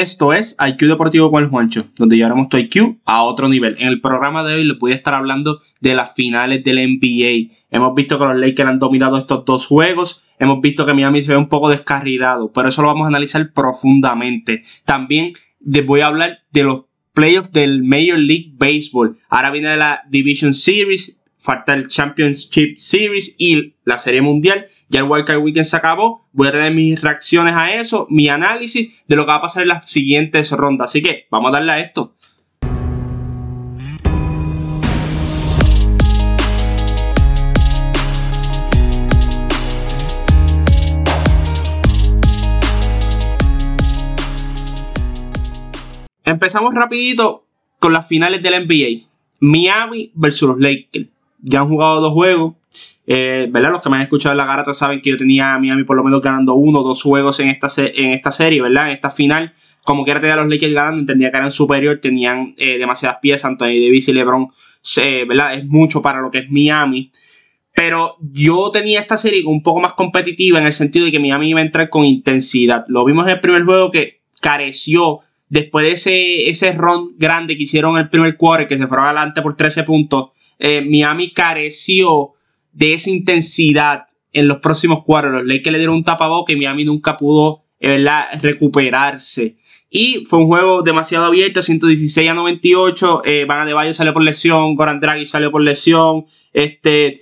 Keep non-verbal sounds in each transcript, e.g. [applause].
Esto es IQ Deportivo con el Juancho, donde llevaremos tu IQ a otro nivel. En el programa de hoy les voy a estar hablando de las finales del NBA. Hemos visto que los Lakers han dominado estos dos juegos. Hemos visto que Miami se ve un poco descarrilado, pero eso lo vamos a analizar profundamente. También les voy a hablar de los playoffs del Major League Baseball. Ahora viene la Division Series falta el Championship Series y la Serie Mundial. Ya el Wildcard Weekend se acabó. Voy a tener mis reacciones a eso, mi análisis de lo que va a pasar en las siguientes rondas. Así que vamos a darle a esto. Empezamos rapidito con las finales de la NBA. Miami versus los Lakers ya han jugado dos juegos. Eh, ¿verdad? Los que me han escuchado en la garata saben que yo tenía a Miami por lo menos ganando uno o dos juegos en esta, en esta serie, ¿verdad? En esta final. Como quiera tener a los Lakers ganando, entendía que eran superior, tenían eh, demasiadas piezas, Anthony Davis y LeBron, ¿verdad? Es mucho para lo que es Miami. Pero yo tenía esta serie un poco más competitiva en el sentido de que Miami iba a entrar con intensidad. Lo vimos en el primer juego que careció después de ese, ese run grande que hicieron el primer quarter, que se fueron adelante por 13 puntos eh, Miami careció de esa intensidad en los próximos cuadros. Los Lakers le dieron un tapaboca y Miami nunca pudo eh, recuperarse. Y fue un juego demasiado abierto, 116 a 98. Eh, Van de Valle salió por lesión, Goran Draghi salió por lesión. Este,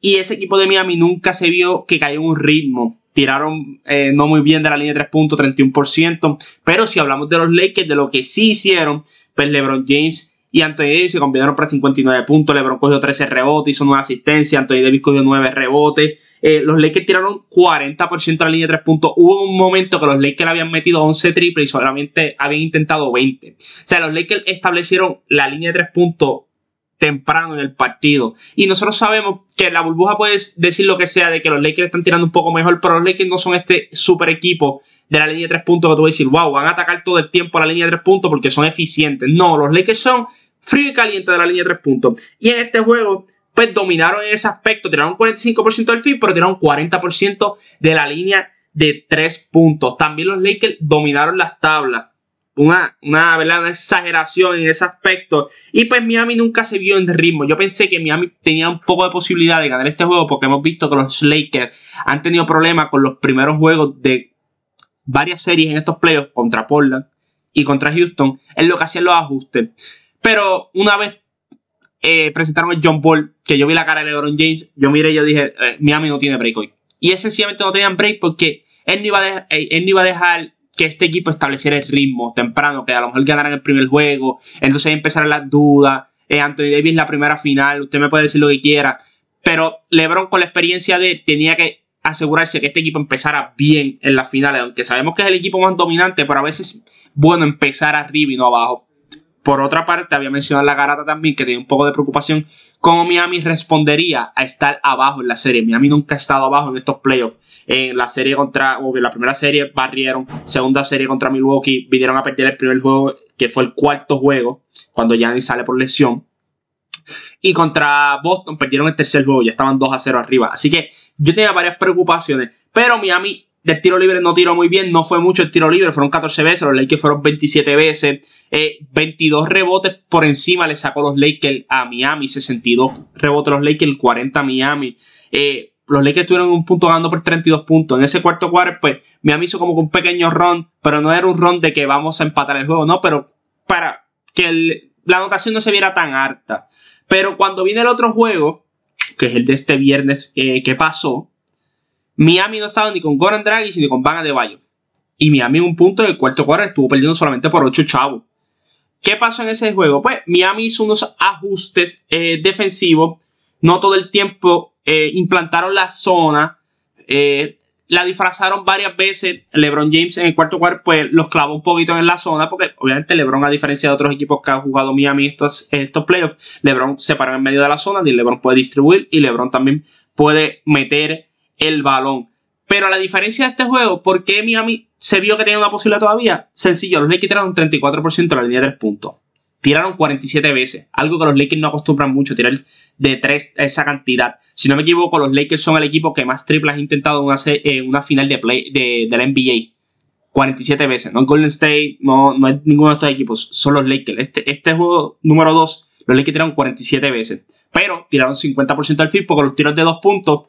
y ese equipo de Miami nunca se vio que cayó en un ritmo. Tiraron eh, no muy bien de la línea de 3 puntos, 31%. Pero si hablamos de los Lakers, de lo que sí hicieron, pues LeBron James y Anthony Davis se combinaron para 59 puntos. LeBron cogió 13 rebotes, hizo 9 asistencias. Anthony Davis cogió 9 rebotes. Eh, los Lakers tiraron 40% a la línea de 3 puntos. Hubo un momento que los Lakers habían metido 11 triples y solamente habían intentado 20. O sea, los Lakers establecieron la línea de 3 puntos temprano en el partido. Y nosotros sabemos que la burbuja puede decir lo que sea de que los Lakers están tirando un poco mejor, pero los Lakers no son este super equipo de la línea de 3 puntos que tú vas a decir, wow, van a atacar todo el tiempo a la línea de 3 puntos porque son eficientes. No, los Lakers son frío y caliente de la línea de 3 puntos. Y en este juego, pues dominaron en ese aspecto. Tiraron 45% del fin, pero tiraron 40% de la línea de 3 puntos. También los Lakers dominaron las tablas. Una, una, ¿verdad? una exageración en ese aspecto. Y pues Miami nunca se vio en ritmo. Yo pensé que Miami tenía un poco de posibilidad de ganar este juego porque hemos visto que los Lakers han tenido problemas con los primeros juegos de varias series en estos playoffs contra Portland y contra Houston en lo que hacían los ajustes. Pero una vez eh, presentaron el John Paul, que yo vi la cara de LeBron James, yo miré y yo dije, eh, Miami no tiene break hoy. Y es sencillamente no tenían break porque él no, iba a eh, él no iba a dejar que este equipo estableciera el ritmo temprano, que a lo mejor ganaran el primer juego, entonces empezaron las dudas. Anthony Davis la primera final, usted me puede decir lo que quiera, pero LeBron con la experiencia de él tenía que asegurarse que este equipo empezara bien en las finales, aunque sabemos que es el equipo más dominante, pero a veces es bueno empezar arriba y no abajo. Por otra parte, había mencionado la garata también que tenía un poco de preocupación cómo Miami respondería a estar abajo en la serie. Miami nunca ha estado abajo en estos playoffs. En la serie contra, o la primera serie barrieron, segunda serie contra Milwaukee, vinieron a perder el primer juego, que fue el cuarto juego, cuando Giannis sale por lesión. Y contra Boston perdieron el tercer juego, ya estaban 2 a 0 arriba. Así que yo tenía varias preocupaciones, pero Miami del tiro libre no tiró muy bien, no fue mucho el tiro libre, fueron 14 veces, los Lakers fueron 27 veces, 22 eh, rebotes por encima le sacó los Lakers a Miami, 62 rebotes los Lakers, 40 a Miami. Eh, los Lakers tuvieron un punto ganando por 32 puntos. En ese cuarto cuarto, pues Miami hizo como un pequeño run, pero no era un run de que vamos a empatar el juego, no, pero para que la anotación no se viera tan harta. Pero cuando viene el otro juego, que es el de este viernes eh, que pasó, Miami no estaba ni con Goran Draghi ni con Van de Bayo. Y Miami en un punto del cuarto cuarto estuvo perdiendo solamente por 8 chavos. ¿Qué pasó en ese juego? Pues Miami hizo unos ajustes eh, defensivos. No todo el tiempo eh, implantaron la zona. Eh, la disfrazaron varias veces. LeBron James en el cuarto cuarto pues los clavó un poquito en la zona. Porque obviamente LeBron, a diferencia de otros equipos que han jugado Miami estos, estos playoffs, LeBron se paró en medio de la zona. Y LeBron puede distribuir. Y LeBron también puede meter el balón. Pero la diferencia de este juego, ¿por qué Miami se vio que tenía una posibilidad todavía? Sencillo, los Lakers tiraron 34% de la línea de 3 puntos. Tiraron 47 veces, algo que los Lakers no acostumbran mucho, tirar de 3 esa cantidad. Si no me equivoco, los Lakers son el equipo que más triples ha intentado en una, una final de, play, de, la NBA. 47 veces. No Golden State, no, no es ninguno de estos equipos, son los Lakers. Este, este juego número 2, los Lakers tiraron 47 veces. Pero tiraron 50% del field porque los tiros de dos puntos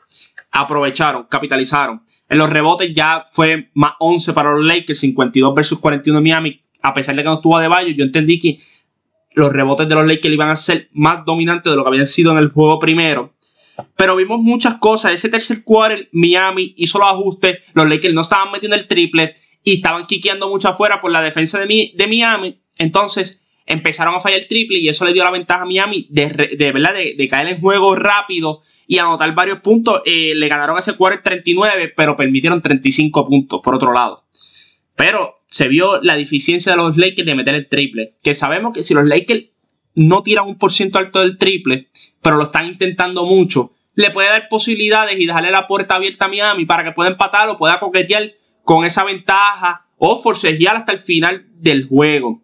aprovecharon, capitalizaron. En los rebotes ya fue más 11 para los Lakers, 52 versus 41 de Miami. A pesar de que no estuvo de Bayo, yo entendí que los rebotes de los Lakers iban a ser más dominantes de lo que habían sido en el juego primero. Pero vimos muchas cosas. Ese tercer quarter, Miami hizo los ajustes. Los Lakers no estaban metiendo el triple y estaban quiqueando mucho afuera por la defensa de, de Miami. Entonces empezaron a fallar el triple y eso le dio la ventaja a Miami de, de verdad de, caer en juego rápido y anotar varios puntos. Eh, le ganaron ese quarter 39, pero permitieron 35 puntos por otro lado. Pero se vio la deficiencia de los Lakers de meter el triple. Que sabemos que si los Lakers no tiran un por ciento alto del triple, pero lo están intentando mucho, le puede dar posibilidades y dejarle la puerta abierta a Miami para que pueda empatar o pueda coquetear con esa ventaja o forcejear hasta el final del juego.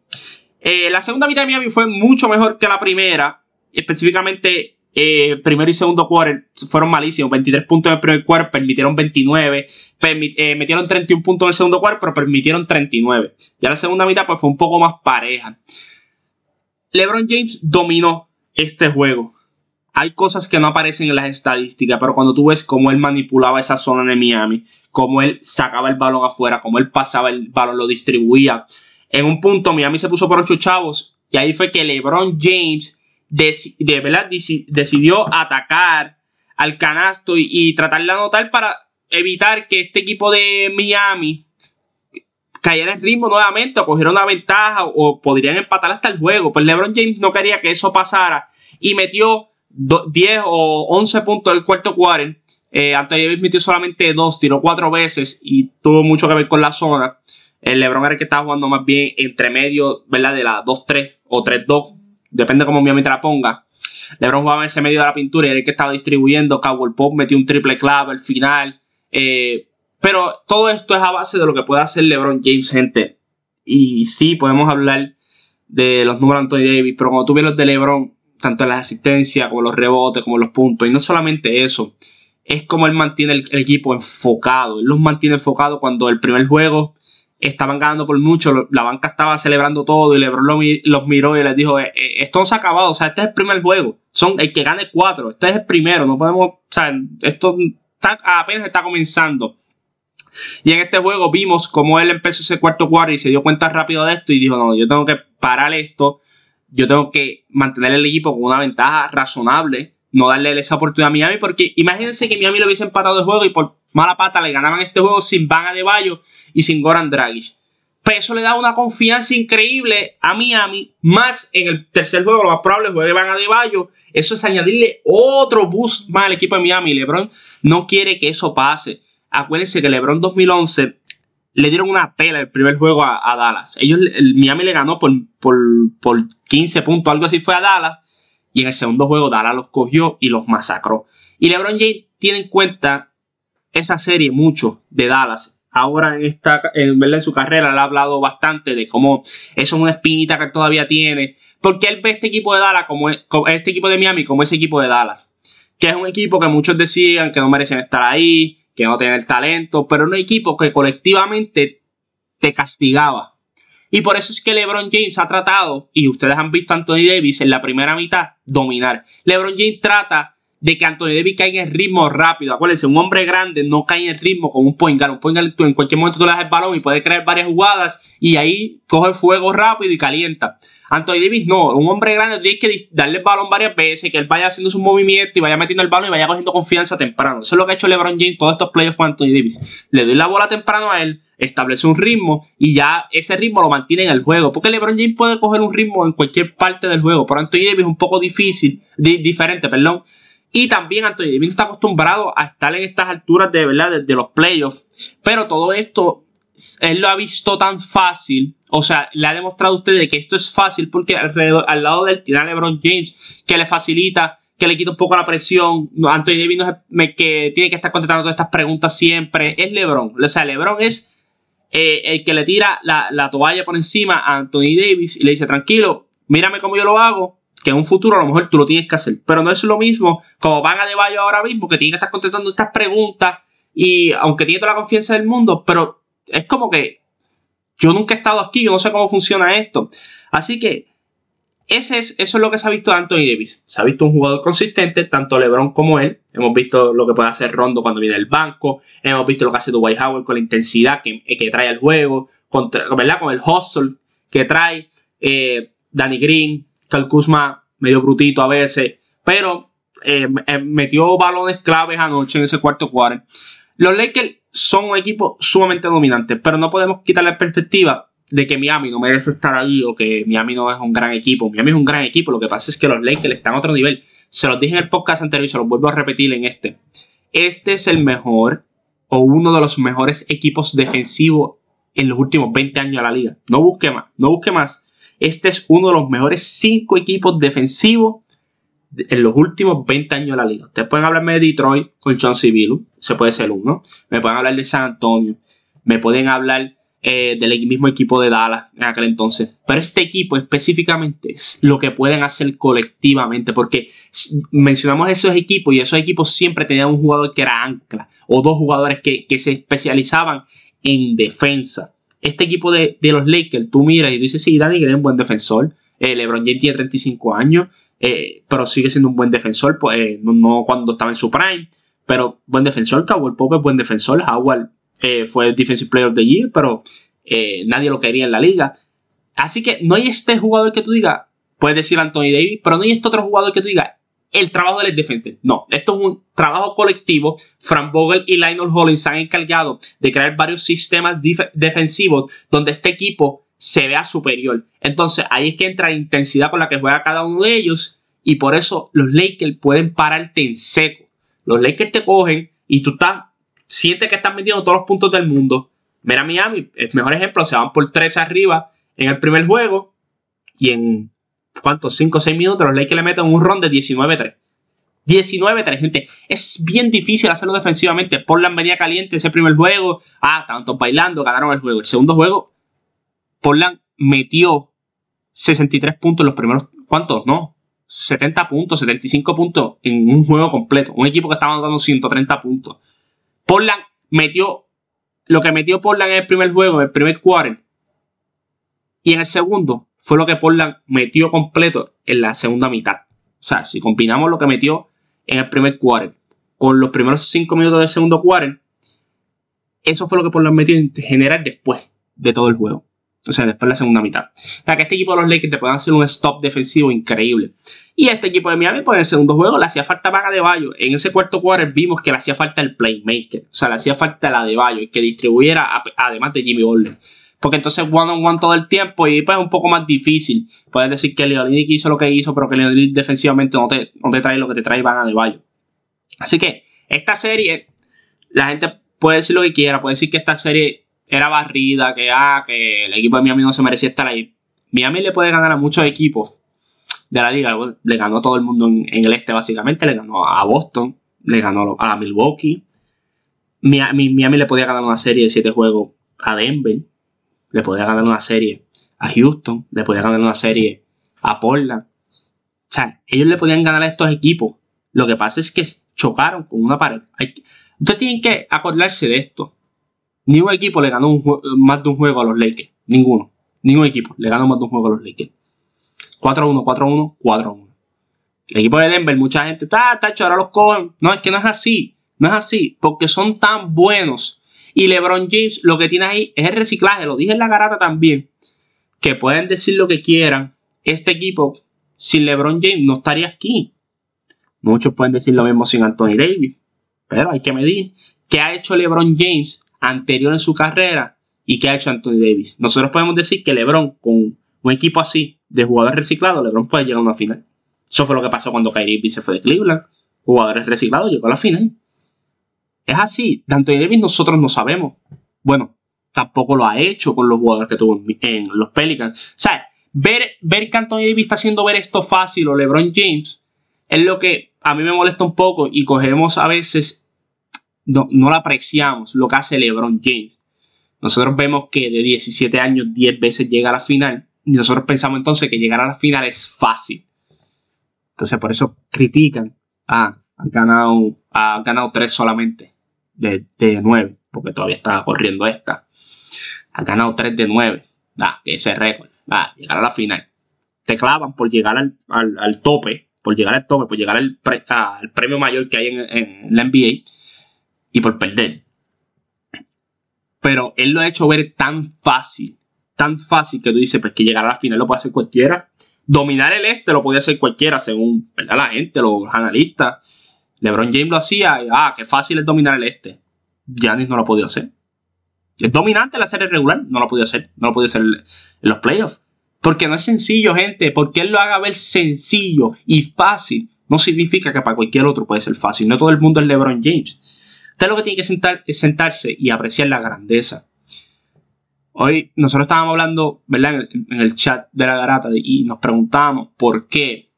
Eh, la segunda mitad de Miami fue mucho mejor que la primera, específicamente eh, primero y segundo quarter fueron malísimos. 23 puntos en el primer quarter, permitieron 29. Eh, metieron 31 puntos en el segundo quarter, pero permitieron 39. Ya la segunda mitad pues fue un poco más pareja. LeBron James dominó este juego. Hay cosas que no aparecen en las estadísticas, pero cuando tú ves cómo él manipulaba esa zona de Miami, cómo él sacaba el balón afuera, cómo él pasaba el balón, lo distribuía. En un punto Miami se puso por ocho chavos y ahí fue que LeBron James de, verdad decidió atacar al canasto y, tratar de anotar para evitar que este equipo de Miami cayera en ritmo nuevamente o cogiera una ventaja o podrían empatar hasta el juego. Pues LeBron James no quería que eso pasara y metió 10 o 11 puntos del cuarto quarter. Eh, Anthony Davis metió solamente 2, tiró 4 veces y tuvo mucho que ver con la zona. El LeBron era el que estaba jugando más bien entre medio, ¿verdad? De la 2-3 o 3-2 depende cómo Miami te la ponga. LeBron jugaba en ese medio de la pintura y era el que estaba distribuyendo. Cowboy Pop metió un triple clave al final. Eh, pero todo esto es a base de lo que puede hacer LeBron James, gente. Y sí, podemos hablar de los números de Anthony Davis, pero cuando tú ves los de LeBron, tanto en las asistencias como los rebotes, como los puntos, y no solamente eso, es como él mantiene el, el equipo enfocado. Él los mantiene enfocados cuando el primer juego estaban ganando por mucho, la banca estaba celebrando todo y LeBron los miró y les dijo, eh, eh, esto no se ha acabado, o sea, este es el primer juego, son el que gane cuatro, este es el primero, no podemos, o sea, esto apenas está comenzando. Y en este juego vimos cómo él empezó ese cuarto cuarto y se dio cuenta rápido de esto y dijo, no, yo tengo que parar esto, yo tengo que mantener el equipo con una ventaja razonable no darle esa oportunidad a Miami, porque imagínense que Miami lo hubiese empatado el juego y por mala pata le ganaban este juego sin Van de Bayo y sin Goran Dragic. Pues eso le da una confianza increíble a Miami, más en el tercer juego, lo más probable juegue Van Bayo. Eso es añadirle otro boost más al equipo de Miami. LeBron no quiere que eso pase. Acuérdense que LeBron 2011 le dieron una pela el primer juego a, Dallas. Ellos, el Miami le ganó por, por, por 15 puntos, algo así fue a Dallas. Y en el segundo juego Dallas los cogió y los masacró. Y LeBron James tiene en cuenta esa serie mucho de Dallas. Ahora en esta en, en su carrera le ha hablado bastante de cómo eso es una espinita que todavía tiene. Porque él ve este equipo de Dallas como, este equipo de Miami como ese equipo de Dallas. Que es un equipo que muchos decían que no merecen estar ahí, que no tienen el talento, pero un equipo que colectivamente te castigaba y por eso es que LeBron James ha tratado, y ustedes han visto a Anthony Davis en la primera mitad, dominar. LeBron James trata de que Anthony Davis caiga en ritmo rápido. Acuérdense, un hombre grande no cae en ritmo con un point guard. Un point guard, en cualquier momento tú le das el balón y puede crear varias jugadas y ahí coge fuego rápido y calienta. Anthony Davis no, un hombre grande tienes que darle el balón varias veces, que él vaya haciendo su movimiento y vaya metiendo el balón y vaya cogiendo confianza temprano. Eso es lo que ha hecho LeBron James todos estos playoffs con Anthony Davis. Le doy la bola temprano a él, establece un ritmo y ya ese ritmo lo mantiene en el juego. Porque LeBron James puede coger un ritmo en cualquier parte del juego, pero Anthony Davis es un poco difícil, diferente, perdón. Y también Anthony Davis está acostumbrado a estar en estas alturas de verdad de los playoffs. Pero todo esto él lo ha visto tan fácil, o sea, le ha demostrado a ustedes que esto es fácil porque alrededor, al lado del tiene LeBron James, que le facilita, que le quita un poco la presión. Anthony Davis no es, que tiene que estar contestando todas estas preguntas siempre. Es LeBron. O sea, LeBron es eh, el que le tira la, toalla por encima a Anthony Davis y le dice, tranquilo, mírame cómo yo lo hago, que en un futuro a lo mejor tú lo tienes que hacer. Pero no es lo mismo como van a De Bayo ahora mismo, que tiene que estar contestando estas preguntas y aunque tiene toda la confianza del mundo, pero es como que Yo nunca he estado aquí, yo no sé cómo funciona esto. Así que ese es, eso es lo que se ha visto de Anthony Davis. Se ha visto un jugador consistente, tanto LeBron como él. Hemos visto lo que puede hacer Rondo cuando viene del banco. Hemos visto lo que hace Dwight Howard con la intensidad que, que trae al juego, ¿verdad? con el hustle que trae. Eh, Danny Green, Cal Kuzma, medio brutito a veces. Pero eh, eh, metió balones claves anoche en ese cuarto cuarto. Los Lakers son un equipo sumamente dominante, pero no podemos quitar la perspectiva de que Miami no merece estar ahí o que Miami no es un gran equipo. Miami es un gran equipo, lo que pasa es que los Lakers están a otro nivel. Se los dije en el podcast anterior y se los vuelvo a repetir en este. Este es el mejor o uno de los mejores equipos defensivos en los últimos 20 años de la liga. No busque más, no busque más. Este es uno de los mejores 5 equipos defensivos en los últimos 20 años de la liga. Ustedes pueden hablarme de Detroit con John Civilu, se puede ser uno. Me pueden hablar de San Antonio, me pueden hablar eh, del mismo equipo de Dallas en aquel entonces. Pero este equipo específicamente es lo que pueden hacer colectivamente, porque mencionamos esos equipos y esos equipos siempre tenían un jugador que era ancla o dos jugadores que, se especializaban en defensa. Este equipo de, los Lakers, tú miras y dices, sí, Danny Green es un buen defensor. Eh, LeBron James tiene 35 años, eh, pero sigue siendo un buen defensor, pues, no, cuando estaba en su prime, pero buen defensor. Cowell Pope es buen defensor. Howard eh, fue Defensive Player of the Year, pero eh, nadie lo quería en la liga. Así que no hay este jugador que tú digas, puedes decir Anthony Davis, pero no hay este otro jugador que tú digas, el trabajo del defense. No, esto es un trabajo colectivo. Frank Vogel y Lionel Hollins se han encargado de crear varios sistemas defensivos donde este equipo se vea superior. Entonces ahí es que entra la intensidad con la que juega cada uno de ellos y por eso los Lakers pueden pararte en seco. Los Lakers te cogen y tú estás siente que están metiendo todos los puntos del mundo. Mira Miami, el mejor ejemplo, se van por 13 arriba en el primer juego y en ¿cuántos? 5 o 6 minutos los Lakers le meten un ron de 19-3. 19-3, gente. Es bien difícil hacerlo defensivamente. Portland venía caliente ese primer juego. Ah, todos bailando, ganaron el juego. El segundo juego, Portland metió 63 puntos en los primeros. ¿Cuántos? No. 70 puntos, 75 puntos en un juego completo. Un equipo que estaba dando 130 puntos. Portland metió lo que metió Portland en el primer juego, en el primer quarter. Y en el segundo fue lo que Portland metió completo en la segunda mitad. O sea, si combinamos lo que metió en el primer quarter con los primeros 5 minutos del segundo quarter, eso fue lo que Portland metió en general después de todo el juego. O sea, después de la segunda mitad. O que este equipo de los Lakers te puede hacer un stop defensivo increíble. Y este equipo de Miami, pues en el segundo juego le hacía falta Vaga de Bayo. En ese cuarto quarter vimos que le hacía falta el playmaker. O sea, le hacía falta la de Bayo, que distribuyera además de Jimmy Butler. Porque entonces one on one todo el tiempo y pues es un poco más difícil. Puedes decir que Leonidik hizo lo que hizo, pero que Leonidik defensivamente no te, no te trae lo que te trae Vaga de Bayo. Así que esta serie, la gente puede decir lo que quiera, puede decir que esta serie era barrida, que, ah, que el equipo de Miami no se merecía estar ahí. Miami le puede ganar a muchos equipos de la liga. Le ganó a todo el mundo en, el este, básicamente. Le ganó a Boston, le ganó a Milwaukee. Miami, Miami le podía ganar una serie de 7 juegos a Denver. Le podía ganar una serie a Houston. Le podía ganar una serie a Portland. O sea, ellos le podían ganar a estos equipos. Lo que pasa es que chocaron con una pared. ustedes tienen que acordarse de esto. Ningún equipo le ganó más de un juego a los Lakers. Ninguno. Ningún equipo le ganó más de un juego a los Lakers. 4-1, 4-1, 4-1. El equipo de Denver, mucha gente, está, está ahora los cogen. No, es que no es así. No es así. Porque son tan buenos. Y LeBron James lo que tiene ahí es el reciclaje. Lo dije en la garata también. Que pueden decir lo que quieran. Este equipo, sin LeBron James, no estaría aquí. Muchos pueden decir lo mismo sin Anthony Davis. Pero hay que medir. ¿Qué ha hecho LeBron James anterior en su carrera y qué ha hecho Anthony Davis. Nosotros podemos decir que LeBron, con un equipo así de jugadores reciclados, LeBron puede llegar a una final. Eso fue lo que pasó cuando Kyrie Irving se fue de Cleveland. Jugadores reciclados llegó a la final. Es así. Anthony Davis nosotros no sabemos. Bueno, tampoco lo ha hecho con los jugadores que tuvo en los Pelicans. O sea, ver, ver que Anthony Davis está haciendo ver esto fácil o LeBron James es lo que a mí me molesta un poco y cogemos a veces no, no lo apreciamos lo que hace LeBron James. Nosotros vemos que de 17 años 10 veces llega a la final y nosotros pensamos entonces que llegar a la final es fácil. Entonces por eso critican. Ah, han ganado, ha ganado 3 solamente de, de 9 porque todavía está corriendo esta. Has ganado 3 de 9. Ah, que ese récord. Ah, llegar a la final. Te clavan por llegar al, tope, por llegar al tope, por llegar al, premio mayor que hay en, la NBA y por perder. Pero él lo ha hecho ver tan fácil, tan fácil que tú dices, pues que llegar a la final lo puede hacer cualquiera. Dominar el este lo podía hacer cualquiera, según la gente, los analistas. LeBron James lo hacía, y, ah, qué fácil es dominar el este. Giannis no lo podía hacer. Es dominante la serie regular, no lo podía hacer, no lo podía hacer en los playoffs. Porque no es sencillo, gente. Porque él lo haga ver sencillo y fácil, no significa que para cualquier otro puede ser fácil. No todo el mundo es LeBron James. Usted lo que tiene que sentar es sentarse y apreciar la grandeza. Hoy nosotros estábamos hablando, ¿verdad? En el, chat de la garata y nos preguntábamos por qué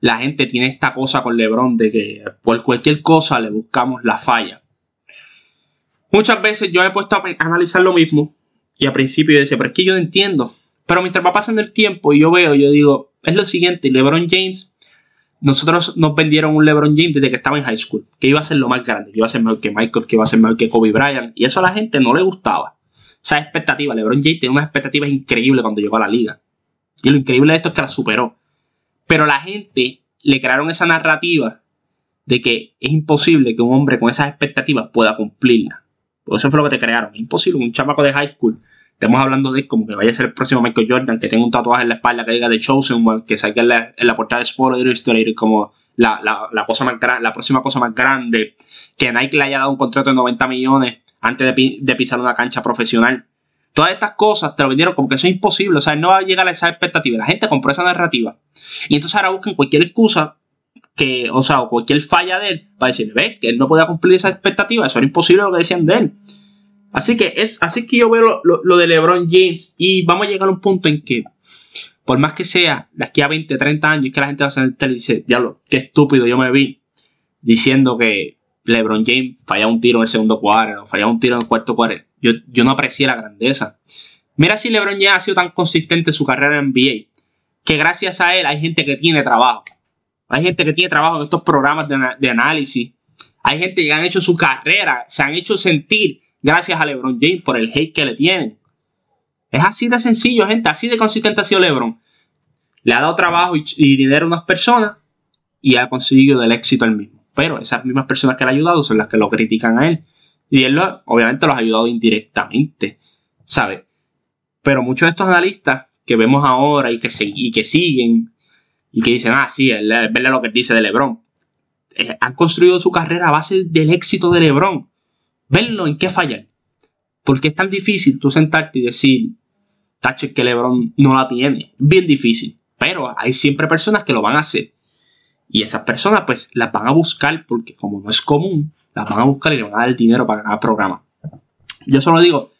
la gente tiene esta cosa con LeBron de que por cualquier cosa le buscamos la falla. Muchas veces yo he puesto a analizar lo mismo y al principio yo decía, pero es que yo no entiendo. Pero mientras va pasando el tiempo y yo veo, yo digo, es lo siguiente, LeBron James, nosotros nos vendieron un LeBron James desde que estaba en high school, que iba a ser lo más grande, que iba a ser mejor que Michael, que iba a ser mejor que Kobe Bryant, y eso a la gente no le gustaba. Esa expectativa, LeBron James tiene unas expectativas increíbles cuando llegó a la liga. Y lo increíble de esto es que la superó. Pero la gente le crearon esa narrativa de que es imposible que un hombre con esas expectativas pueda cumplirla. Por eso fue lo que te crearon. Es imposible un chamaco de high school. Estamos hablando de como que vaya a ser el próximo Michael Jordan, que tenga un tatuaje en la espalda que diga The Chosen que salga en la, la portada de Sport Illustrated como la, la, cosa más la próxima cosa más grande, que Nike le haya dado un contrato de 90 millones antes de pisar una cancha profesional. Todas estas cosas te lo vendieron como que eso es imposible, o sea, no va a llegar a esa expectativa. La gente compró esa narrativa. Y entonces ahora buscan cualquier excusa que, o sea, o cualquier falla de él para decir, ves, que él no podía cumplir esa expectativa, eso era imposible lo que decían de él. Así que es así que yo veo lo, de LeBron James y vamos a llegar a un punto en que, por más que sea de aquí a 20, 30 años, que la gente va a sentar y dice, diablo, qué estúpido yo me vi diciendo que LeBron James fallaba un tiro en el segundo cuadro, fallaba un tiro en el cuarto cuadro. Yo, yo no aprecié la grandeza. Mira si LeBron James ha sido tan consistente en su carrera en NBA, que gracias a él hay gente que tiene trabajo. Hay gente que tiene trabajo en estos programas de, análisis. Hay gente que han hecho su carrera, se han hecho sentir gracias a LeBron James por el hate que le tienen. Es así de sencillo, gente. Así de consistente ha sido LeBron. Le ha dado trabajo y, dinero a unas personas y ha conseguido el éxito él mismo. Pero esas mismas personas que le han ayudado son las que lo critican a él. Y él obviamente los ha ayudado indirectamente, ¿sabes? Pero muchos de estos analistas que vemos ahora y que, y que siguen y que dicen, ah, sí, es verdad lo que dice de LeBron. Eh, han construido su carrera a base del éxito de LeBron. Verlo en qué fallan. Porque es tan difícil tú sentarte y decir, tacho, que LeBron no la tiene. Bien difícil. Pero hay siempre personas que lo van a hacer. Y esas personas, pues, las van a buscar porque, como no es común, las van a buscar y le van a dar el dinero para cada programa. Yo solo digo,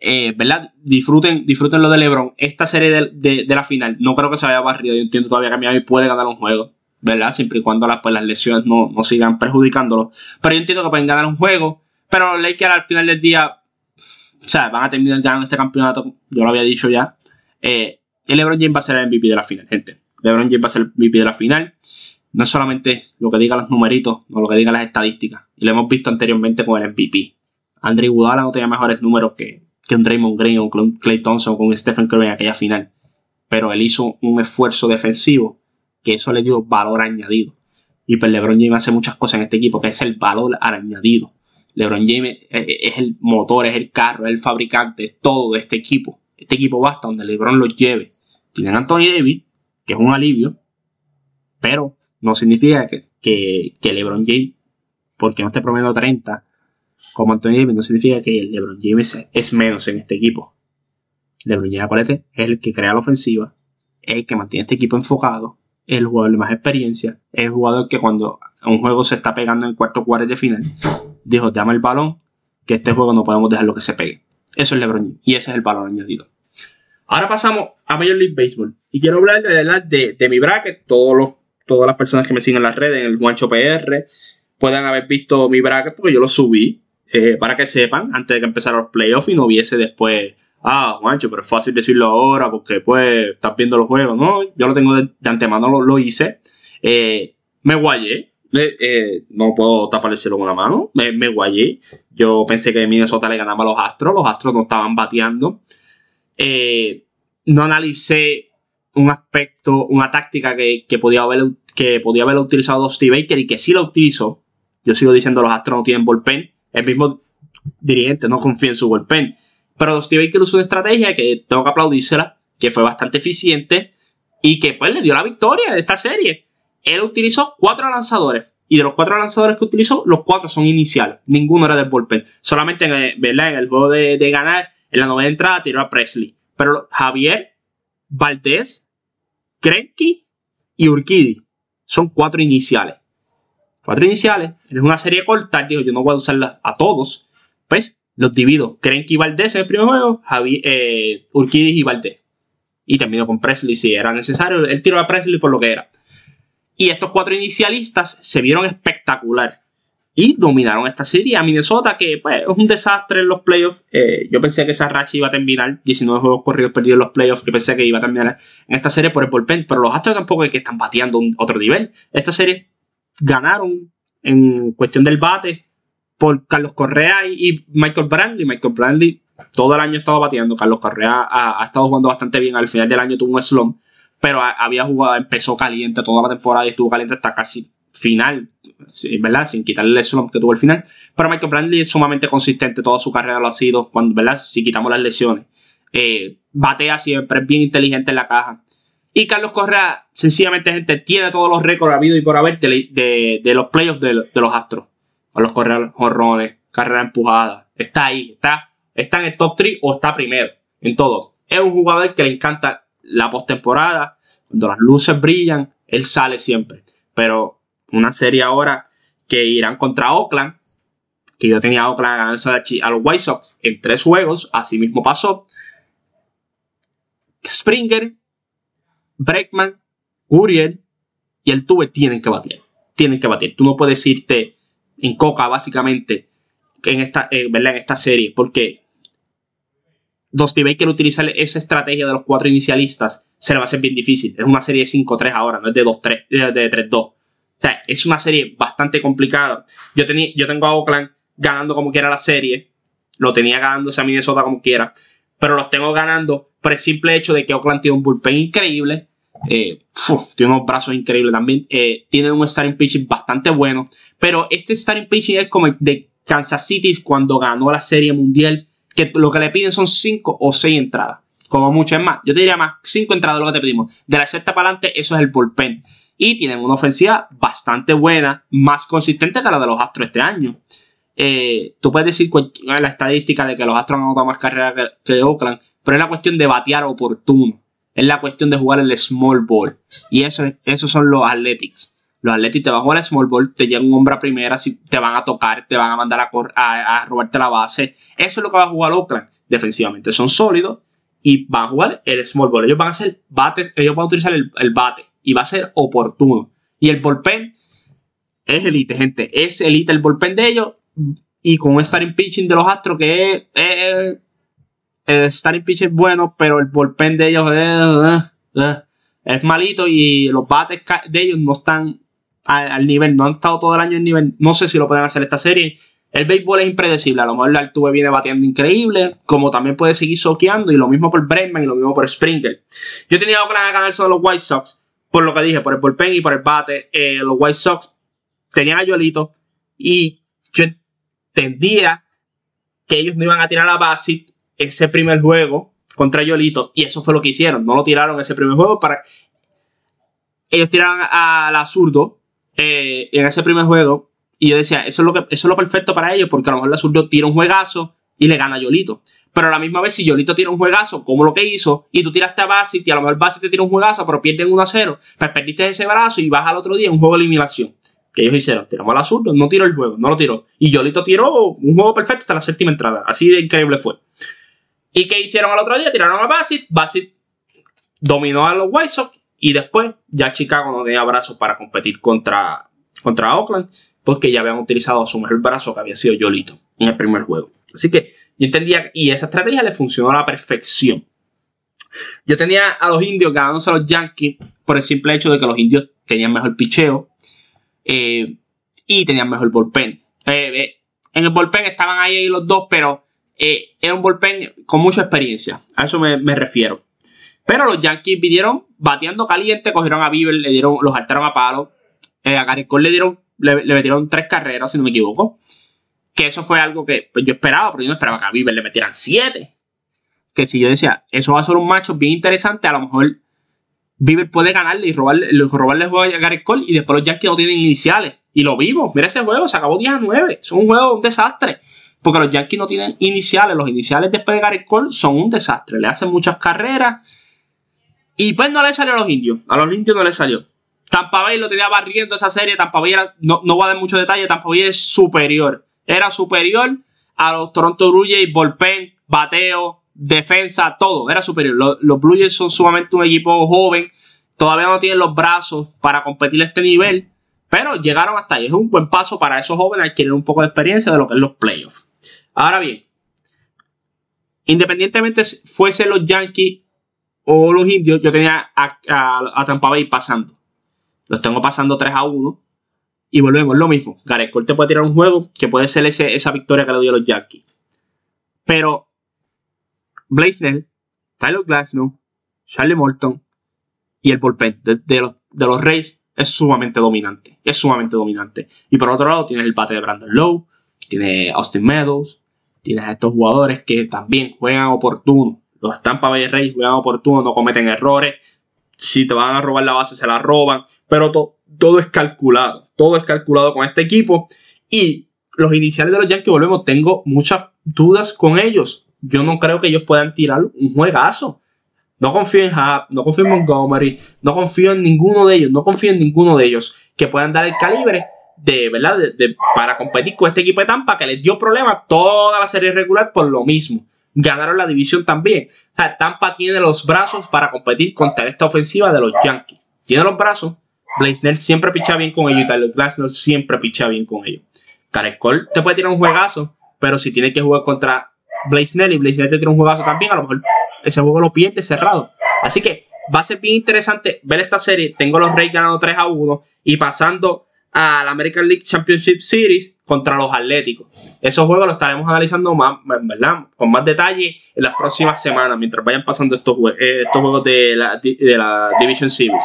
eh, ¿verdad? Disfruten, disfruten lo de LeBron. Esta serie de, la final, no creo que se vaya barrido. Yo entiendo todavía que Miami puede ganar un juego, ¿verdad? Siempre y cuando las, pues, las lesiones no, sigan perjudicándolo. Pero yo entiendo que pueden ganar un juego. Pero los Lakers al final del día, o sea, van a terminar ganando este campeonato. Yo lo había dicho ya. Eh, y LeBron James va a ser el MVP de la final, gente. LeBron James va a ser el MVP de la final. No solamente lo que digan los numeritos, no lo que digan las estadísticas. Y lo hemos visto anteriormente con el MVP. Andre Iguodala no tenía mejores números que, que un Draymond Green o un Clay Thompson o con Stephen Curry en aquella final. Pero él hizo un esfuerzo defensivo que eso le dio valor añadido. Y pues LeBron James hace muchas cosas en este equipo que es el valor añadido. LeBron James es el motor, es el carro, es el fabricante, es todo de este equipo. Este equipo basta donde LeBron lo lleve. Tienen a Anthony Davis, que es un alivio, pero no significa que, que, que LeBron James, porque no esté promediando 30, como Anthony Davis no significa que LeBron James es menos en este equipo. LeBron James, acuérdate, es el que crea la ofensiva, es el que mantiene este equipo enfocado, es el jugador de más experiencia, es el jugador que cuando un juego se está pegando en cuarto cuarto de final, dijo, dame el balón, que este juego no podemos dejar lo que se pegue. Eso es LeBron James, y ese es el balón añadido. Ahora pasamos a Major League Baseball. Y quiero hablar de, de, mi bracket. Todos los, todas las personas que me siguen en las redes, en el Guancho PR, puedan haber visto mi bracket porque yo lo subí eh, para que sepan, antes de que empezaran los playoffs y no hubiese después, ah, Juancho, pero es fácil decirlo ahora porque pues estás viendo los juegos, ¿no? Yo lo tengo de, antemano, lo, hice. Eh, me guayé, Eh, no puedo tapar el cielo con una mano. Me, guayé. Yo pensé que Minnesota le ganaba a los Astros. Los Astros no estaban bateando. No analicé un aspecto, una táctica que, podía haber, que podía utilizado Steve Baker y que sí lo utilizó. Yo sigo diciendo los Astros no tienen bullpen. El mismo dirigente no confía en su bullpen. Pero Steve Baker usó una estrategia que tengo que aplaudírsela, que fue bastante eficiente y que pues le dio la victoria de esta serie. Él utilizó cuatro lanzadores. Y de los cuatro lanzadores que utilizó, los cuatro son iniciales. Ninguno era del bullpen. Solamente en el, juego de, ganar, en la novena entrada, tiró a Presley. Pero Javier, Valdés, Krenky y Urquidi son cuatro iniciales. Cuatro iniciales. Es una serie corta. Dijo, yo no voy a usarlas a todos. Pues los divido. Krenky y Valdés en el primer juego. Javier, eh, y Valdés y terminó con Presley si era necesario. Él tiró a Presley por lo que era. Y estos cuatro inicialistas se vieron espectacular y dominaron esta serie a Minnesota, que pues, es un desastre en los playoffs. Eh, yo pensé que esa racha iba a terminar, 19 juegos corridos perdidos en los playoffs. Yo pensé que iba a terminar en esta serie por el bullpen, pero los Astros tampoco es que están bateando otro nivel. Esta serie ganaron en cuestión del bate por Carlos Correa y, Michael Brantley. Michael Brantley todo el año ha estado bateando. Carlos Correa ha, estado jugando bastante bien. Al final del año tuvo un slump, pero había jugado, empezó caliente toda la temporada y estuvo caliente hasta casi final, ¿verdad? Sin quitarle el slump que tuvo al final. Pero Michael Brantley es sumamente consistente, toda su carrera lo ha sido, cuando, ¿verdad? Si quitamos las lesiones. Eh, batea siempre, es bien inteligente en la caja. Y Carlos Correa, sencillamente, gente, tiene todos los récords habido y por haber de, los playoffs de, los Astros. Carlos Correa, jorrones, carrera empujada. Está ahí, está está en el top 3 o está primero en todo. Es un jugador que le encanta la postemporada, cuando las luces brillan, él sale siempre. Pero una serie ahora que irán contra Oakland, que yo tenía a Oakland ganando a los White Sox en tres juegos, así mismo pasó. Springer, Breckman, Uriel y el Tube tienen que batir. Tienen que batir. Tú no puedes irte en coca, básicamente, en esta, eh, en esta serie, porque Dusty Baker utiliza esa estrategia de los cuatro inicialistas, se le va a hacer bien difícil. Es una serie de 5-3 ahora, no es de 2-3, de 3-2. Es una serie bastante complicada. Yo, tenía, yo tengo a Oakland ganando como quiera la serie. Lo tenía ganándose a Minnesota como quiera. Pero los tengo ganando por el simple hecho de que Oakland tiene un bullpen increíble. Eh, tiene unos brazos increíbles también. Eh, tiene un starting pitching bastante bueno. Pero este starting pitching es como el de Kansas City cuando ganó la serie mundial que lo que le piden son 5 o 6 entradas. Como mucho es más. Yo te diría más 5 entradas lo que te pedimos. De la sexta para adelante, eso es el bullpen. Y tienen una ofensiva bastante buena, más consistente que la de los Astros este año. Eh, tú puedes decir la estadística de que los Astros han anotado más carreras que, Oakland, pero es la cuestión de batear oportuno. Es la cuestión de jugar el small ball. Y eso, esos son los Athletics. Los Athletics te van a jugar small ball, te llega un hombre a primera, te van a tocar, te van a mandar a, a, robarte la base. Eso es lo que va a jugar Oakland. Defensivamente son sólidos y van a jugar el small ball. Ellos van a hacer bate, ellos van a utilizar el, bate y va a ser oportuno. Y el bullpen es elite, gente. Es elite el bullpen de ellos. Y con un starting pitching de los Astros que es, el starting pitching es bueno, pero el bullpen de ellos es, es malito y los bates de ellos no están al, nivel, no han estado todo el año en nivel, no sé si lo pueden hacer esta serie. El béisbol es impredecible, a lo mejor el Altuve viene batiendo increíble, como también puede seguir soqueando, y lo mismo por Bregman y lo mismo por Springer. Yo tenía ganas de ganar solo los White Sox, por lo que dije, por el bullpen y por el bate. Eh, los White Sox tenían a Yolito, y yo entendía que ellos no iban a tirar a base ese primer juego contra Yolito, y eso fue lo que hicieron, no lo tiraron ese primer juego para... Ellos tiraron a la zurdo, eh, en ese primer juego. Y yo decía, eso es, lo que, eso es lo perfecto para ellos, porque a lo mejor la Zurdo tira un juegazo y le gana a Yolito. Pero a la misma vez, si Yolito tira un juegazo, como lo que hizo, y tú tiraste a Bassett y a lo mejor Bassett te tira un juegazo, pero pierden 1 a 0, pues perdiste ese brazo y vas al otro día un juego de eliminación. Que ellos hicieron, tiramos a la Zurdo, no tiró el juego, no lo tiró. Y Yolito tiró un juego perfecto hasta la séptima entrada. Así de increíble fue. ¿Y qué hicieron al otro día? Tiraron a Bassett, Bassett dominó a los White Sox y después ya Chicago no tenía brazos para competir contra, contra Oakland, porque ya habían utilizado su mejor brazo que había sido Yolito en el primer juego. Así que yo entendía, y esa estrategia le funcionó a la perfección. Yo tenía a los indios ganándose a los Yankees por el simple hecho de que los indios tenían mejor picheo. Eh, y tenían mejor bullpen. Eh, en el bullpen estaban ahí los dos, pero era un bullpen con mucha experiencia. A eso me, refiero. Pero los Yankees pidieron bateando caliente, cogieron a Bieber, le dieron, los saltaron a palo. a Gary Cole le dieron, le, metieron tres carreras, si no me equivoco. Que eso fue algo que yo esperaba, pero yo no esperaba que a Bieber le metieran siete. Que si yo decía, eso va a ser un macho bien interesante, a lo mejor Bieber puede ganarle y robarle, robarle el juego a Gary Cole y después los Yankees no tienen iniciales. Y lo vimos. Mira ese juego, se acabó 10 a 9. Es un juego, un desastre. Porque los Yankees no tienen iniciales. Los iniciales después de Gary Cole son un desastre. Le hacen muchas carreras. Y pues no le salió a los indios. A los indios no le salió. Tampa Bay lo tenía barriendo esa serie. Tampa no, no va a dar mucho detalle. Tampa es superior. Era superior a los Toronto Blue Jays, bullpen, bateo, defensa, todo. Era superior. Los, Blue Jays son sumamente un equipo joven. Todavía no tienen los brazos para competir a este nivel. Pero llegaron hasta ahí. Es un buen paso para esos jóvenes adquirir un poco de experiencia de lo que es los playoffs. Ahora bien, independientemente fuese los Yankees o los indios, yo tenía a, Tampa Bay pasando. Los tengo pasando 3 a 1. Y volvemos, lo mismo. Gareth Cole te puede tirar un juego que puede ser esa victoria que le dio a los Yankees. Pero Blaisnell, Tyler Glasnow, Charlie Morton y el bullpen de, los, de los Rays es sumamente dominante. Es sumamente dominante. Y por otro lado, tienes el bate de Brandon Lowe, tienes Austin Meadows, tienes a estos jugadores que también juegan oportuno. Los Tampa Bay Rays juegan oportuno, no cometen errores. Si te van a robar la base, se la roban. Pero todo es calculado. Todo es calculado con este equipo. Y los iniciales de los Yankees, volvemos, tengo muchas dudas con ellos. Yo no creo que ellos puedan tirar un juegazo. No confío en Hub, no confío en Montgomery, no confío en ninguno de ellos, no confío en ninguno de ellos que puedan dar el calibre de, ¿verdad? Para competir con este equipo de Tampa que les dio problemas toda la serie regular por lo mismo. Ganaron la división también. O sea, Tampa tiene los brazos para competir contra esta ofensiva de los Yankees. Tiene los brazos. Blaisner siempre picha bien con ellos y Tyler Glasnow siempre picha bien con ellos. Cole te puede tirar un juegazo, pero si tiene que jugar contra Blaisner y Blaisner te tira un juegazo también, a lo mejor ese juego lo pierde cerrado. Así que va a ser bien interesante ver esta serie. Tengo los Reyes ganando 3 a 1 y pasando a la American League Championship Series contra los Atléticos. Esos juegos los estaremos analizando más, ¿verdad? con más detalle en las próximas semanas, mientras vayan pasando estos, eh, estos juegos de la, de la Division Series.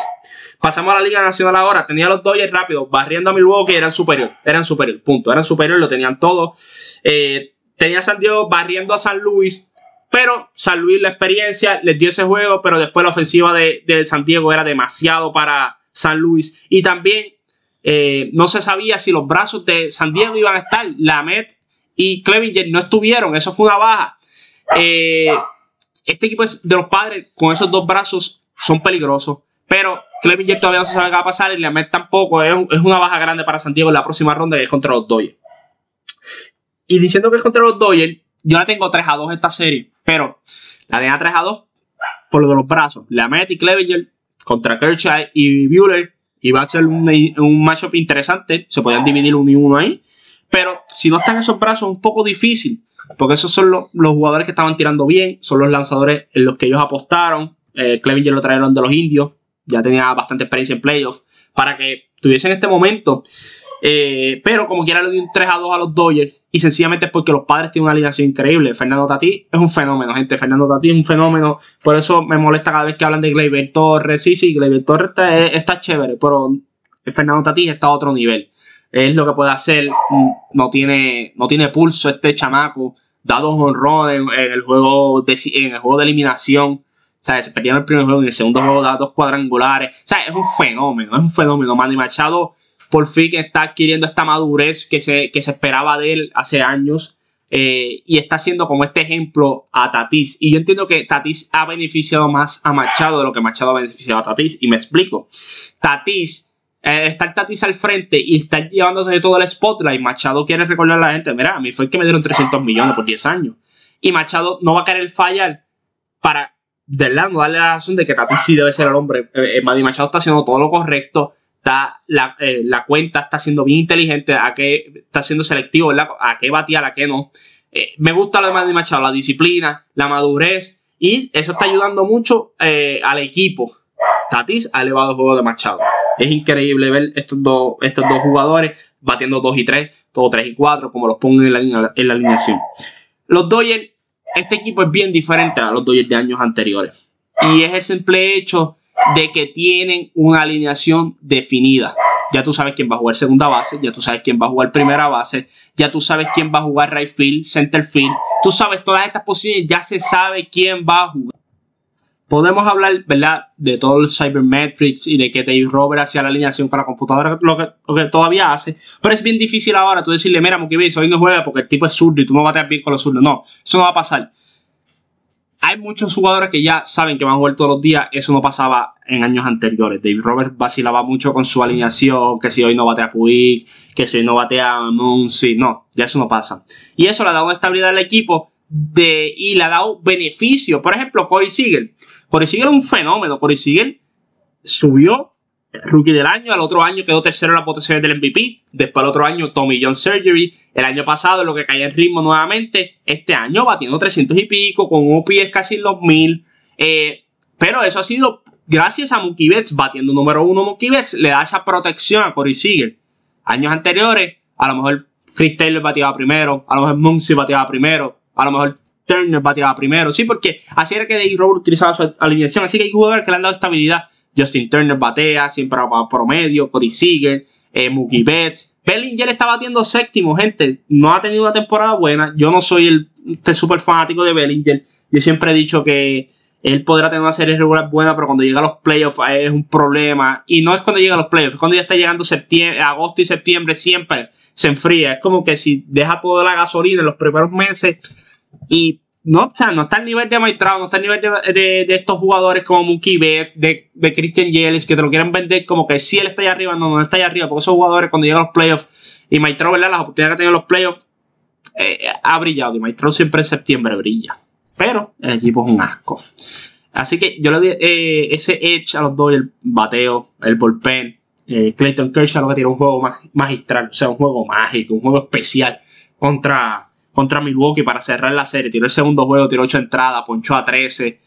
Pasamos a la Liga Nacional ahora. Tenía los Dodgers rápido, barriendo a Milwaukee, eran superior. Eran superior, punto. Eran superior, lo tenían todo. Eh, tenía San Diego barriendo a San Luis. Pero San Luis, la experiencia, les dio ese juego. Pero después la ofensiva de, de San Diego era demasiado para San Luis. Y también eh, no se sabía si los brazos de San Diego iban a estar. Lamet y Clevinger no estuvieron. Eso fue una baja. Eh, este equipo de los padres con esos dos brazos son peligrosos. Pero Clevinger todavía no se sabe qué va a pasar y Lamet tampoco. Es, una baja grande para San Diego en la próxima ronda que es contra los Dodgers. Y diciendo que es contra los Dodgers, yo la tengo 3 a 2 esta serie. Pero la tenía 3 a 2 por lo de los brazos. Lamet y Clevinger contra Kershaw y Bueller y va a ser un, un matchup interesante. Se podían dividir uno y uno ahí. Pero si no están esos brazos, es un poco difícil. Porque esos son los, jugadores que estaban tirando bien. Son los lanzadores en los que ellos apostaron. Eh, Clevinger lo trajeron de los indios. Ya tenía bastante experiencia en playoffs. Para que tuviesen este momento. Eh, pero como quiera le dio un 3 a 2 a los Dodgers. Y sencillamente es porque los padres tienen una alineación increíble. Fernando Tati es un fenómeno, gente. Fernando Tati es un fenómeno. Por eso me molesta cada vez que hablan de Gleyber Torres. Sí, sí, Gleyber Torres está, chévere. Pero Fernando Tati está a otro nivel. Es lo que puede hacer. No tiene, no tiene pulso este chamaco. Da dos honrones en, el juego de, en el juego de eliminación. O sea, se perdió en el primer juego, en el segundo juego da dos cuadrangulares. O es un fenómeno, es un fenómeno. Manny Machado por fin está adquiriendo esta madurez que se, se esperaba de él hace años. Eh, y está siendo como este ejemplo a Tatis. Y yo entiendo que Tatis ha beneficiado más a Machado de lo que Machado ha beneficiado a Tatis. Y me explico. Tatis, eh, está el Tatis al frente y está llevándose de todo el spotlight. Machado quiere recordar a la gente, mira, a mí fue el que me dieron 300 millones por 10 años. Y Machado no va a querer fallar para, de verdad, no darle la razón de que Tatis sí debe ser el hombre. Eh, Machado está haciendo todo lo correcto está eh, la, cuenta está siendo bien inteligente, a qué está siendo selectivo, a qué batear, a qué no. Eh, me gusta lo de Machado, la disciplina, la madurez, y eso está ayudando mucho eh, al equipo. Tatis ha elevado el juego de Machado. Es increíble ver estos dos, estos dos jugadores batiendo 2 y 3, todo 3 y 4, como los pongo en la, en la alineación. Los Dodgers, este equipo es bien diferente a los Dodgers de años anteriores. Y es el simple hecho de que tienen una alineación definida. Ya tú sabes quién va a jugar segunda base, ya tú sabes quién va a jugar primera base, ya tú sabes quién va a jugar right field, center field. Tú sabes todas estas posiciones, ya se sabe quién va a jugar. Podemos hablar, ¿verdad?, de todo el Cybermetrics y de que Dave Robert hacía la alineación con la computadora, lo que, todavía hace. Pero es bien difícil ahora tú decirle, mira, Betts, hoy no juega porque el tipo es zurdo y tú no bateas bien con los zurdos. No, eso no va a pasar hay muchos jugadores que ya saben que van a jugar todos los días. Eso no pasaba en años anteriores. David Roberts vacilaba mucho con su alineación. Que si hoy no batea Puig, que si hoy no batea Muncy. No, ya eso no pasa. Y eso le ha dado estabilidad al equipo de, y le ha dado beneficio. Por ejemplo, Corey Seager. Corey Seager es un fenómeno. Corey Seager subió rookie del año. Al otro año quedó tercero en las votaciones del MVP. Después al otro año Tommy John Surgery. El año pasado lo que caía en ritmo nuevamente. Este año batiendo 300 y pico. Con OPS casi en los 1000. Eh, pero eso ha sido gracias a Mookie Betts. Batiendo número uno Mookie Betts. Le da esa protección a Corey Seager. Años anteriores. A lo mejor Chris Taylor bateaba primero. A lo mejor Muncy bateaba primero. A lo mejor Turner bateaba primero. Sí, porque así era que Dave Robert utilizaba su alineación. Así que hay jugadores que le han dado estabilidad Justin Turner batea, siempre va promedio, Cody Seager, eh, Mookie Betts. Bellinger está batiendo séptimo, gente. No ha tenido una temporada buena. Yo no soy el, el super fanático de Bellinger. Yo siempre he dicho que él podrá tener una serie regular buena, pero cuando llega a los playoffs es un problema. Y no es cuando llega a los playoffs, es cuando ya está llegando septiembre, agosto y septiembre, siempre se enfría. Es como que si deja toda la gasolina en los primeros meses y no, o sea, no está al nivel de Maitrao, no está al nivel de, estos jugadores como Mookie Betts, de, de Christian Yelich, que te lo quieren vender como que si él está allá arriba, no, no está allá arriba, porque esos jugadores cuando llegan los playoffs, y Maitrao, ¿verdad? Las oportunidades que ha tenido en los playoffs, eh, ha brillado, y Maitrao siempre en septiembre brilla. Pero el equipo es un asco. Así que yo le di eh, ese edge a los dos, el bateo, el bullpen, eh, Clayton Kershaw lo que tiene un juego magistral, o sea, un juego mágico, un juego especial contra contra Milwaukee para cerrar la serie. Tiró el segundo juego, tiró 8 entradas, ponchó a 13.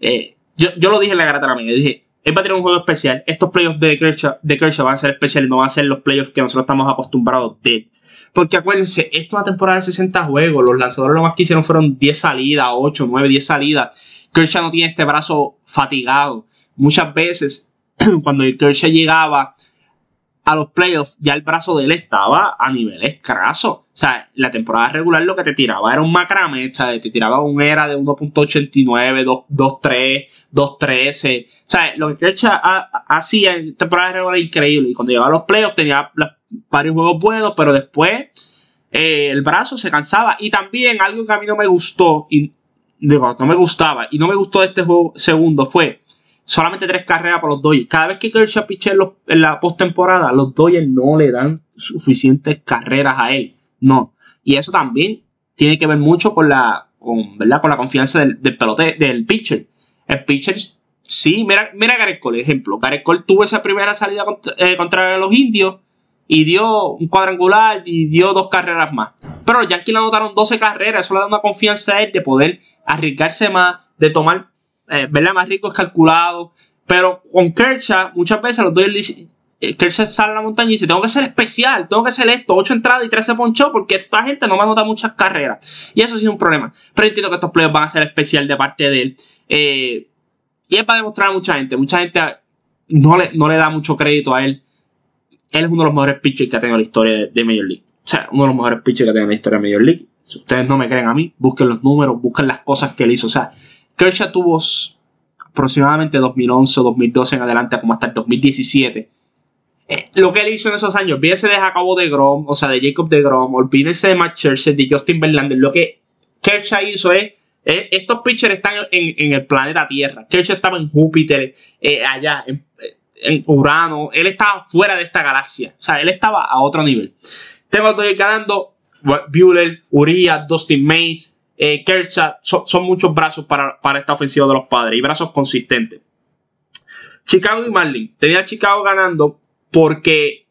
Eh, yo, lo dije en la garata también. Dije, él va a tener un juego especial. Estos playoffs de Kershaw, de Kershaw van a ser especiales, no van a ser los playoffs que nosotros estamos acostumbrados de Porque acuérdense, esto es una temporada de 60 juegos. Los lanzadores lo más que hicieron fueron 10 salidas, 8, 9, 10 salidas. Kershaw no tiene este brazo fatigado. Muchas veces, [clears throat] cuando Kershaw llegaba a los playoffs, ya el brazo de él estaba a nivel escaso. O sea, la temporada regular lo que te tiraba era un macramé, o sea, te tiraba un era de 1.89, 2.3, 2.13. O sea, lo que hacía en temporada regular era increíble. Y cuando llegaba a los playoffs tenía varios juegos buenos, pero después eh, el brazo se cansaba. Y también algo que a mí no me gustó, y digo, no me gustaba, y no me gustó de este juego segundo fue solamente tres carreras para los Dodgers. Cada vez que Kershaw piche en, la postemporada, los Dodgers no le dan suficientes carreras a él. No. Y eso también tiene que ver mucho con la, ¿verdad? Con la confianza del, del pelote, del pitcher. El pitcher, sí, mira, mira Gareth Cole, ejemplo. Gareth Cole tuvo esa primera salida eh, contra, los indios y dio un cuadrangular y dio dos carreras más. Pero los Yankees le anotaron 12 carreras, eso le da una confianza a él de poder arriesgarse más, de tomar eh, ¿verdad? Más rico es calculado. Pero con Kershaw, muchas veces los Dodgers eh, Kershaw sale a la montaña y dice, tengo que ser especial, tengo que ser esto, 8 entradas y 13 ponchó porque esta gente no me anota muchas carreras. Y eso sí es un problema. Pero entiendo que estos players van a ser especial de parte de él. Eh, y es para demostrar a mucha gente. Mucha gente no le, no le da mucho crédito a él. Él es uno de los mejores pitchers que ha tenido la historia de, Major League. O sea, uno de los mejores pitchers que ha tenido la historia de Major League. Si ustedes no me creen a mí, busquen los números, busquen las cosas que él hizo. O sea, Kershaw tuvo aproximadamente 2011 o 2012 en adelante, como hasta el 2017. Eh, lo que él hizo en esos años, olvídese de Jacobo de Grom, o sea, de Jacob de Grom, olvídese de Matt Scherzer, de Justin Verlander. Lo que Kershaw hizo es, estos pitchers están en, el planeta Tierra. Kershaw estaba en Júpiter, eh, allá, en, Urano. Él estaba fuera de esta galaxia. O sea, él estaba a otro nivel. Tengo estoy ganando Bueller, Urias, Dustin Mays, eh, Kershaw, son muchos brazos para, esta ofensiva de los padres y brazos consistentes. Chicago y Marlin. Tenía Chicago ganando porque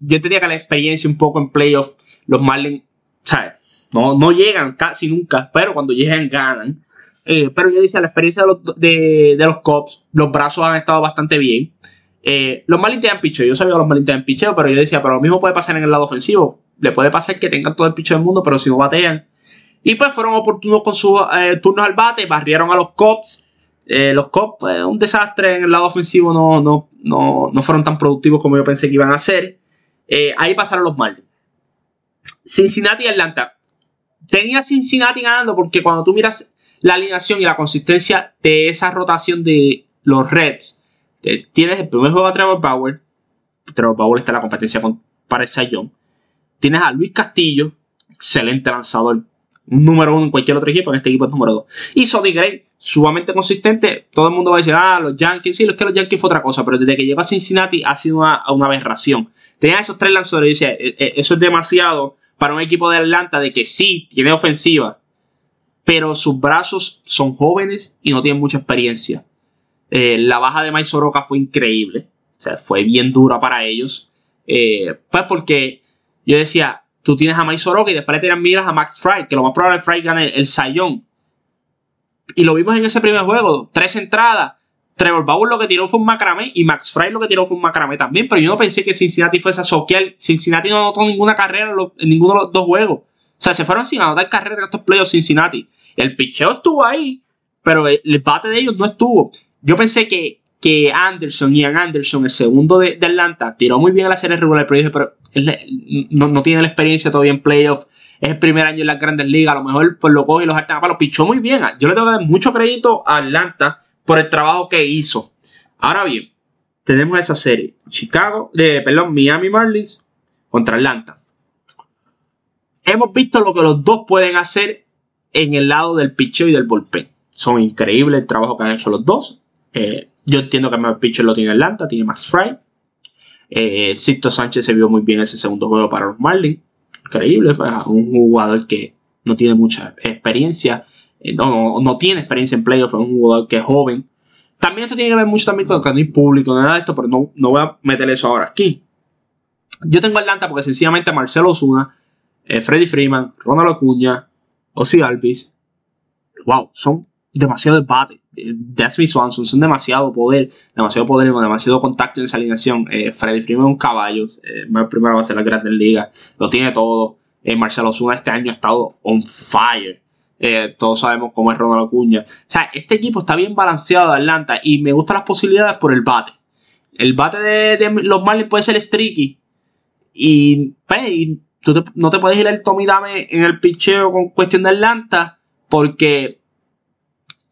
yo tenía que la experiencia un poco en playoffs. Los Marlins, ¿sabes? No, no llegan casi nunca, pero cuando llegan ganan. Eh, pero yo decía, la experiencia de los, de, los Cubs, los brazos han estado bastante bien. Eh, los Marlins tenían picheo. Yo sabía que los Marlins tenían picheo, pero yo decía, pero lo mismo puede pasar en el lado ofensivo. Le puede pasar que tengan todo el picheo del mundo, pero si no batean. Y pues fueron oportunos con sus eh, turnos al bate, barrieron a los Cops. Eh, los Cops, pues, un desastre en el lado ofensivo, no, no, no, no, fueron tan productivos como yo pensé que iban a ser. ahí pasaron los Marlins. Cincinnati y Atlanta. Tenía Cincinnati ganando porque cuando tú miras la alineación y la consistencia de esa rotación de los Reds, tienes el primer juego a Trevor Bauer. Trevor Bauer está en la competencia para el Sayón. Tienes a Luis Castillo, excelente lanzador. Número uno en cualquier otro equipo, en este equipo es número dos. Y Sonny Gray, sumamente consistente. Todo el mundo va a decir, ah, los Yankees, sí, es que los Yankees fue otra cosa, pero desde que llegó a Cincinnati ha sido una, una aberración. Tenía esos tres lanzadores y decía, e, e, eso es demasiado para un equipo de Atlanta de que sí, tiene ofensiva, pero sus brazos son jóvenes y no tienen mucha experiencia. Eh, la baja de Mike Soroka fue increíble. O sea, fue bien dura para ellos. Eh, pues porque yo decía, tú tienes a Mike Soroka y después le tiran miras a Max Fry, que lo más probable es Fry gane el, Sayón. Y lo vimos en ese primer juego. Tres entradas. Trevor Bauer lo que tiró fue un macramé y Max Fry lo que tiró fue un macramé también. Pero yo no pensé que Cincinnati fuese a soquear. Cincinnati no anotó ninguna carrera en ninguno de los dos juegos. O sea, se fueron sin anotar carrera en estos playoffs Cincinnati. El picheo estuvo ahí, pero el bate de ellos no estuvo. Yo pensé que, que Anderson, Ian Anderson, el segundo de, Atlanta, tiró muy bien a la serie regular, pero dije, pero no, tiene la experiencia todavía en playoffs. Es el primer año en las grandes ligas. A lo mejor pues, lo coge y los para Lo pichó muy bien. Yo le tengo que dar mucho crédito a Atlanta por el trabajo que hizo. Ahora bien, tenemos esa serie. Chicago, de, perdón, Miami Marlins contra Atlanta. Hemos visto lo que los dos pueden hacer en el lado del picheo y del bullpen. Son increíbles el trabajo que han hecho los dos. Eh, yo entiendo que el mejor pitcher lo tiene Atlanta, tiene Max Fry. Eh, Sánchez se vio muy bien ese segundo juego para los Marlins. Increíble, un jugador que no tiene mucha experiencia, eh, no, no, tiene experiencia en playoff, es un jugador que es joven. También esto tiene que ver mucho también con hay público, nada de esto, pero no, no voy a meter eso ahora aquí. Yo tengo Atlanta porque sencillamente Marcelo Osuna, eh, Freddy Freeman, Ronald Acuña, Ozzy Alvis, wow, son demasiado debate. Desmond Swanson son demasiado poder, demasiado poder, demasiado contacto en esa alineación. Eh, Freddy Freeman es un caballo, eh, primero va a ser la Grandes Ligas, lo tiene todo. Eh, Marcelo Zuna este año ha estado on fire. Eh, todos sabemos cómo es Ronald Acuña. O sea, este equipo está bien balanceado de Atlanta y me gustan las posibilidades por el bate. El bate de, los Marlins puede ser streaky. Y, pues, tú no te puedes ir al Tommy Dame en el picheo con cuestión de Atlanta porque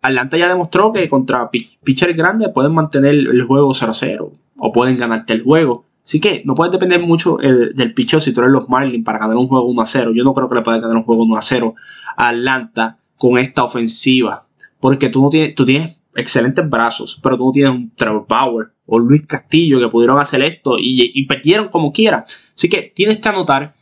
Atlanta ya demostró que contra pitchers grandes pueden mantener el juego 0-0 o pueden ganarte el juego. Así que no puedes depender mucho eh, del pitcher si tú eres los Marlins para ganar un juego 1-0. Yo no creo que le puedas ganar un juego 1-0 a Atlanta con esta ofensiva. Porque tú no tienes, tú tienes excelentes brazos, pero tú no tienes un Trevor Bauer o Luis Castillo que pudieron hacer esto y, perdieron como quiera. Así que tienes que anotar.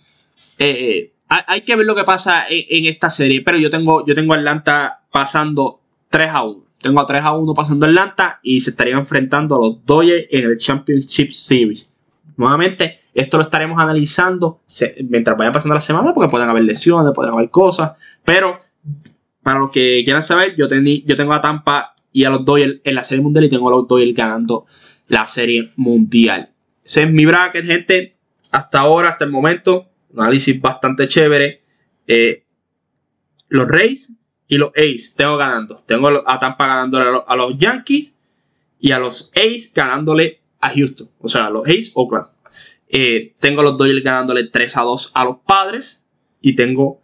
Eh, hay, que ver lo que pasa en, esta serie. Pero yo tengo, yo tengo Atlanta pasando 3 a 1. Tengo a 3 a 1 pasando Atlanta y se estarían enfrentando a los Dodgers en el Championship Series. Nuevamente, esto lo estaremos analizando mientras vaya pasando la semana porque pueden haber lesiones, pueden haber cosas. Pero para los que quieran saber, yo, tengo a Tampa y a los Dodgers en la Serie Mundial y tengo a los Dodgers ganando la Serie Mundial. Ese es mi bracket, gente. Hasta ahora, hasta el momento, análisis bastante chévere. Eh, los Rays y los A's tengo ganando. Tengo a Tampa ganándole a los Yankees y a los A's ganándole a Houston. O sea, a los A's, Oakland. Eh, tengo a los Dodgers ganándole 3 a 2 a los Padres. Y tengo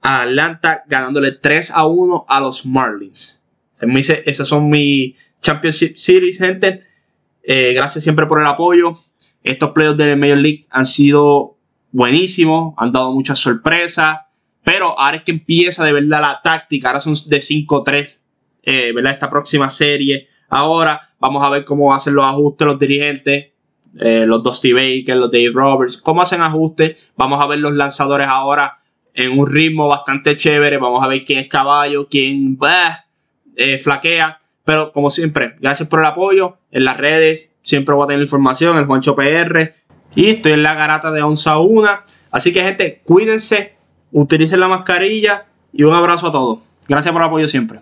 a Atlanta ganándole 3 a 1 a los Marlins. Se esas son mis Championship Series, gente. Eh, gracias siempre por el apoyo. Estos playoffs de Major League han sido buenísimos. Han dado muchas sorpresas. Pero ahora es que empieza de verdad la táctica. Ahora son de 5-3, eh, ¿verdad? Esta próxima serie. Ahora vamos a ver cómo hacen los ajustes los dirigentes. Eh, los Dusty Baker, los Dave Roberts. Cómo hacen ajustes. Vamos a ver los lanzadores ahora en un ritmo bastante chévere. Vamos a ver quién es caballo, quién eh, flaquea. Pero como siempre, gracias por el apoyo. En las redes siempre voy a tener información. El Juancho PR. Y estoy en la garata de 11 a 1. Así que gente, cuídense utilicen la mascarilla y un abrazo a todos. Gracias por el apoyo siempre.